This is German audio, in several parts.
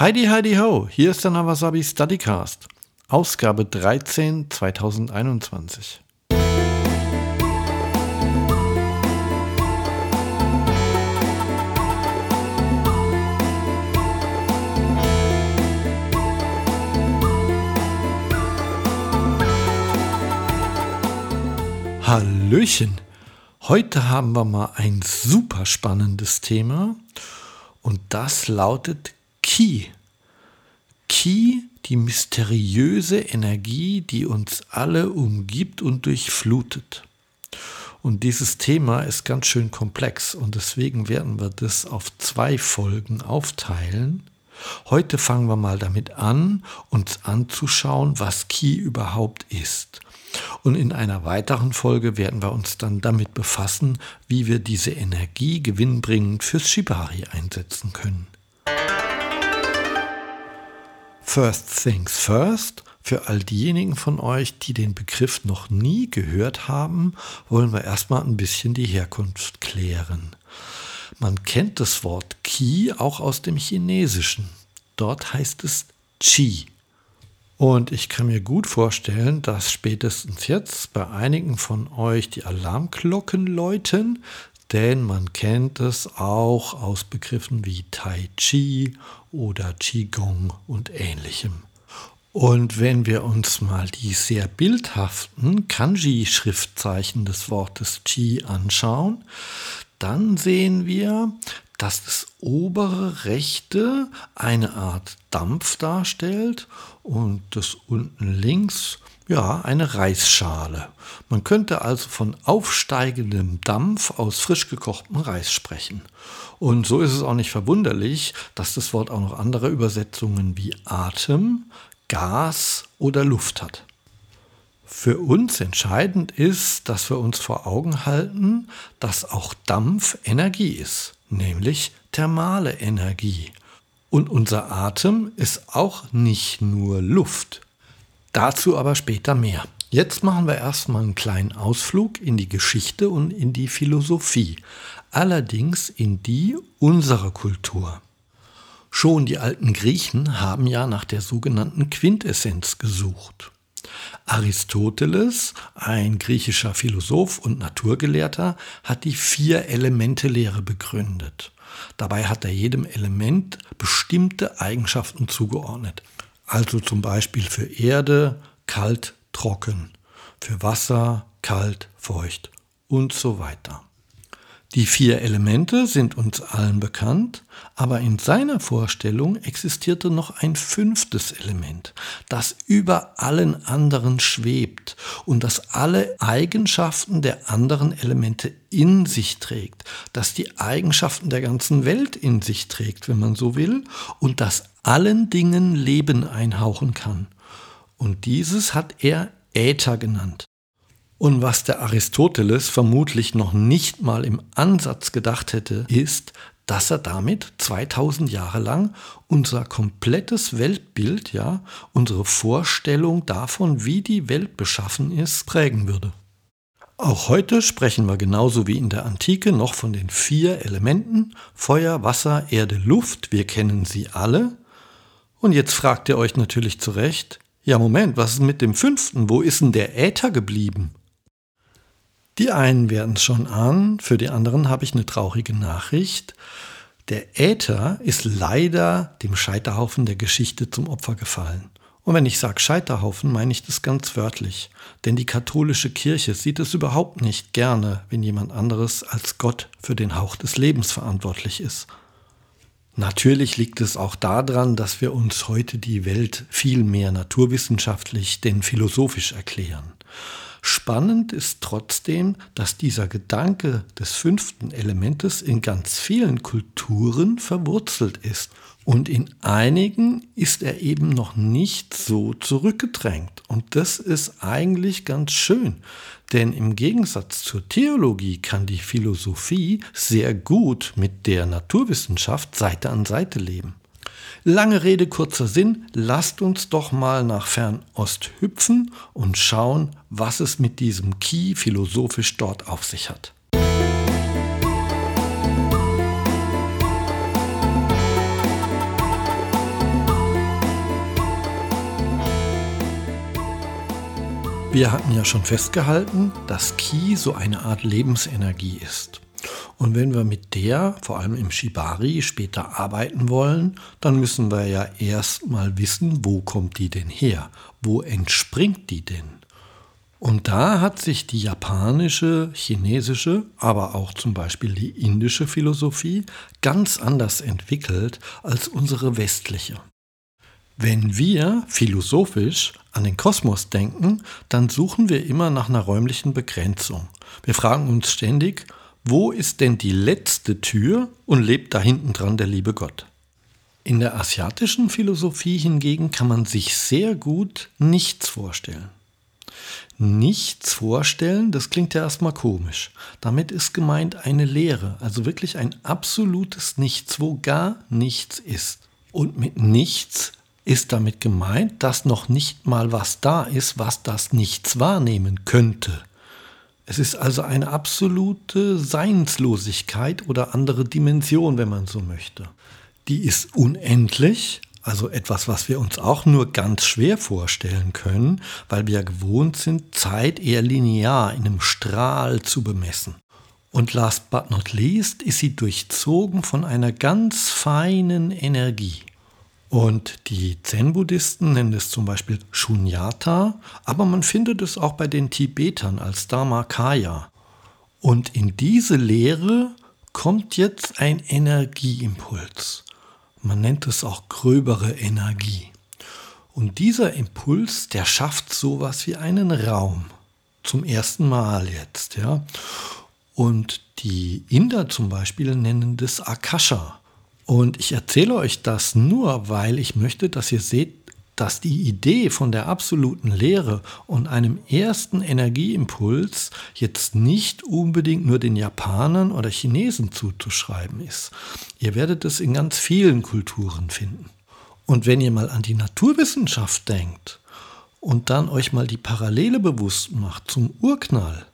Heidi Heidi Ho, hier ist der Nawasabi Studycast, Ausgabe 13 2021. Hallöchen! Heute haben wir mal ein super spannendes Thema und das lautet Ki. Ki, die mysteriöse Energie, die uns alle umgibt und durchflutet. Und dieses Thema ist ganz schön komplex und deswegen werden wir das auf zwei Folgen aufteilen. Heute fangen wir mal damit an, uns anzuschauen, was Ki überhaupt ist. Und in einer weiteren Folge werden wir uns dann damit befassen, wie wir diese Energie gewinnbringend fürs Shibari einsetzen können. First things first. Für all diejenigen von euch, die den Begriff noch nie gehört haben, wollen wir erstmal ein bisschen die Herkunft klären. Man kennt das Wort Qi auch aus dem Chinesischen. Dort heißt es Qi. Und ich kann mir gut vorstellen, dass spätestens jetzt bei einigen von euch die Alarmglocken läuten, denn man kennt es auch aus Begriffen wie Tai Chi oder Qigong und ähnlichem. Und wenn wir uns mal die sehr bildhaften Kanji-Schriftzeichen des Wortes Qi anschauen, dann sehen wir, dass das obere rechte eine Art Dampf darstellt und das unten links ja eine Reisschale. Man könnte also von aufsteigendem Dampf aus frisch gekochtem Reis sprechen. Und so ist es auch nicht verwunderlich, dass das Wort auch noch andere Übersetzungen wie Atem, Gas oder Luft hat. Für uns entscheidend ist, dass wir uns vor Augen halten, dass auch Dampf Energie ist, nämlich thermale Energie. Und unser Atem ist auch nicht nur Luft. Dazu aber später mehr. Jetzt machen wir erstmal einen kleinen Ausflug in die Geschichte und in die Philosophie, allerdings in die unserer Kultur. Schon die alten Griechen haben ja nach der sogenannten Quintessenz gesucht. Aristoteles, ein griechischer Philosoph und Naturgelehrter, hat die Vier-Elemente-Lehre begründet. Dabei hat er jedem Element bestimmte Eigenschaften zugeordnet. Also zum Beispiel für Erde kalt, trocken, für Wasser kalt, feucht und so weiter. Die vier Elemente sind uns allen bekannt, aber in seiner Vorstellung existierte noch ein fünftes Element, das über allen anderen schwebt und das alle Eigenschaften der anderen Elemente in sich trägt, das die Eigenschaften der ganzen Welt in sich trägt, wenn man so will, und das allen Dingen Leben einhauchen kann. Und dieses hat er Äther genannt. Und was der Aristoteles vermutlich noch nicht mal im Ansatz gedacht hätte, ist, dass er damit 2000 Jahre lang unser komplettes Weltbild, ja, unsere Vorstellung davon, wie die Welt beschaffen ist, prägen würde. Auch heute sprechen wir genauso wie in der Antike noch von den vier Elementen Feuer, Wasser, Erde, Luft. Wir kennen sie alle. Und jetzt fragt ihr euch natürlich zu Recht, ja Moment, was ist mit dem fünften? Wo ist denn der Äther geblieben? Die einen werden es schon ahnen, für die anderen habe ich eine traurige Nachricht. Der Äther ist leider dem Scheiterhaufen der Geschichte zum Opfer gefallen. Und wenn ich sage Scheiterhaufen, meine ich das ganz wörtlich. Denn die katholische Kirche sieht es überhaupt nicht gerne, wenn jemand anderes als Gott für den Hauch des Lebens verantwortlich ist. Natürlich liegt es auch daran, dass wir uns heute die Welt viel mehr naturwissenschaftlich denn philosophisch erklären. Spannend ist trotzdem, dass dieser Gedanke des fünften Elementes in ganz vielen Kulturen verwurzelt ist. Und in einigen ist er eben noch nicht so zurückgedrängt. Und das ist eigentlich ganz schön. Denn im Gegensatz zur Theologie kann die Philosophie sehr gut mit der Naturwissenschaft Seite an Seite leben. Lange Rede, kurzer Sinn, lasst uns doch mal nach Fernost hüpfen und schauen, was es mit diesem Ki philosophisch dort auf sich hat. Wir hatten ja schon festgehalten, dass Ki so eine Art Lebensenergie ist. Und wenn wir mit der, vor allem im Shibari, später arbeiten wollen, dann müssen wir ja erst mal wissen, wo kommt die denn her? Wo entspringt die denn? Und da hat sich die japanische, chinesische, aber auch zum Beispiel die indische Philosophie ganz anders entwickelt als unsere westliche. Wenn wir philosophisch an den Kosmos denken, dann suchen wir immer nach einer räumlichen Begrenzung. Wir fragen uns ständig, wo ist denn die letzte Tür und lebt da hinten dran der liebe Gott? In der asiatischen Philosophie hingegen kann man sich sehr gut nichts vorstellen nichts vorstellen, das klingt ja erstmal komisch. Damit ist gemeint eine Leere, also wirklich ein absolutes Nichts, wo gar nichts ist. Und mit nichts ist damit gemeint, dass noch nicht mal was da ist, was das Nichts wahrnehmen könnte. Es ist also eine absolute Seinslosigkeit oder andere Dimension, wenn man so möchte. Die ist unendlich, also etwas, was wir uns auch nur ganz schwer vorstellen können, weil wir ja gewohnt sind, Zeit eher linear in einem Strahl zu bemessen. Und last but not least ist sie durchzogen von einer ganz feinen Energie. Und die Zen-Buddhisten nennen es zum Beispiel Shunyata, aber man findet es auch bei den Tibetern als Dharmakaya. Und in diese Lehre kommt jetzt ein Energieimpuls. Man nennt es auch gröbere Energie. Und dieser Impuls, der schafft sowas wie einen Raum. Zum ersten Mal jetzt, ja. Und die Inder zum Beispiel nennen das Akasha. Und ich erzähle euch das nur, weil ich möchte, dass ihr seht, dass die Idee von der absoluten Lehre und einem ersten Energieimpuls jetzt nicht unbedingt nur den Japanern oder Chinesen zuzuschreiben ist. Ihr werdet es in ganz vielen Kulturen finden. Und wenn ihr mal an die Naturwissenschaft denkt und dann euch mal die Parallele bewusst macht zum Urknall,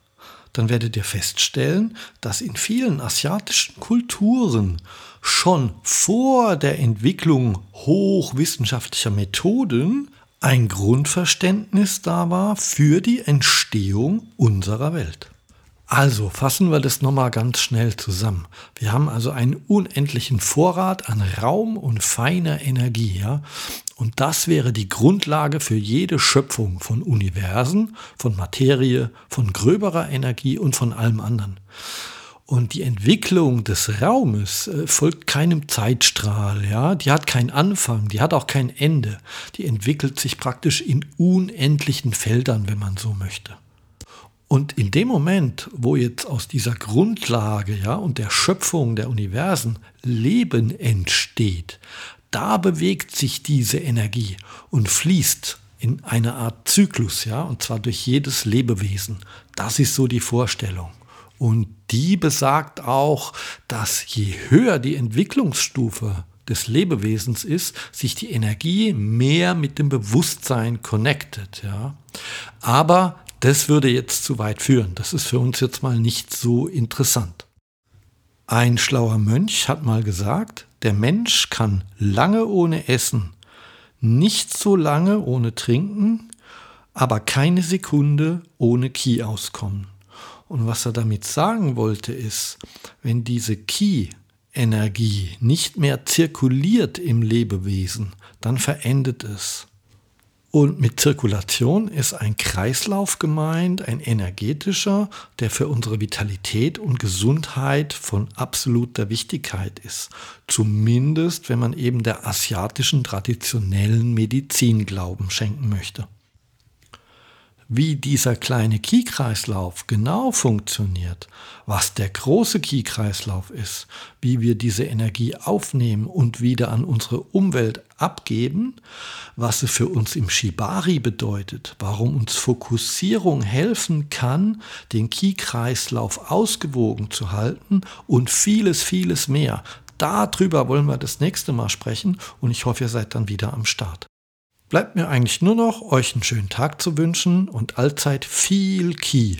dann werdet ihr feststellen, dass in vielen asiatischen Kulturen schon vor der Entwicklung hochwissenschaftlicher Methoden ein Grundverständnis da war für die Entstehung unserer Welt. Also fassen wir das nochmal ganz schnell zusammen. Wir haben also einen unendlichen Vorrat an Raum und feiner Energie. Ja? Und das wäre die Grundlage für jede Schöpfung von Universen, von Materie, von gröberer Energie und von allem anderen. Und die Entwicklung des Raumes äh, folgt keinem Zeitstrahl, ja. Die hat keinen Anfang, die hat auch kein Ende. Die entwickelt sich praktisch in unendlichen Feldern, wenn man so möchte. Und in dem Moment, wo jetzt aus dieser Grundlage ja, und der Schöpfung der Universen Leben entsteht, da bewegt sich diese Energie und fließt in eine Art Zyklus, ja, und zwar durch jedes Lebewesen. Das ist so die Vorstellung. Und die besagt auch, dass je höher die Entwicklungsstufe des Lebewesens ist, sich die Energie mehr mit dem Bewusstsein connected. Ja. Aber das würde jetzt zu weit führen. Das ist für uns jetzt mal nicht so interessant. Ein schlauer Mönch hat mal gesagt, der Mensch kann lange ohne Essen, nicht so lange ohne Trinken, aber keine Sekunde ohne Ki auskommen. Und was er damit sagen wollte ist, wenn diese Ki-Energie nicht mehr zirkuliert im Lebewesen, dann verendet es. Und mit Zirkulation ist ein Kreislauf gemeint, ein energetischer, der für unsere Vitalität und Gesundheit von absoluter Wichtigkeit ist. Zumindest, wenn man eben der asiatischen traditionellen Medizin Glauben schenken möchte. Wie dieser kleine Ki-Kreislauf genau funktioniert, was der große Ki-Kreislauf ist, wie wir diese Energie aufnehmen und wieder an unsere Umwelt abgeben, was sie für uns im Shibari bedeutet, warum uns Fokussierung helfen kann, den Ki-Kreislauf ausgewogen zu halten und vieles, vieles mehr. Darüber wollen wir das nächste Mal sprechen und ich hoffe, ihr seid dann wieder am Start. Bleibt mir eigentlich nur noch, euch einen schönen Tag zu wünschen und allzeit viel Ki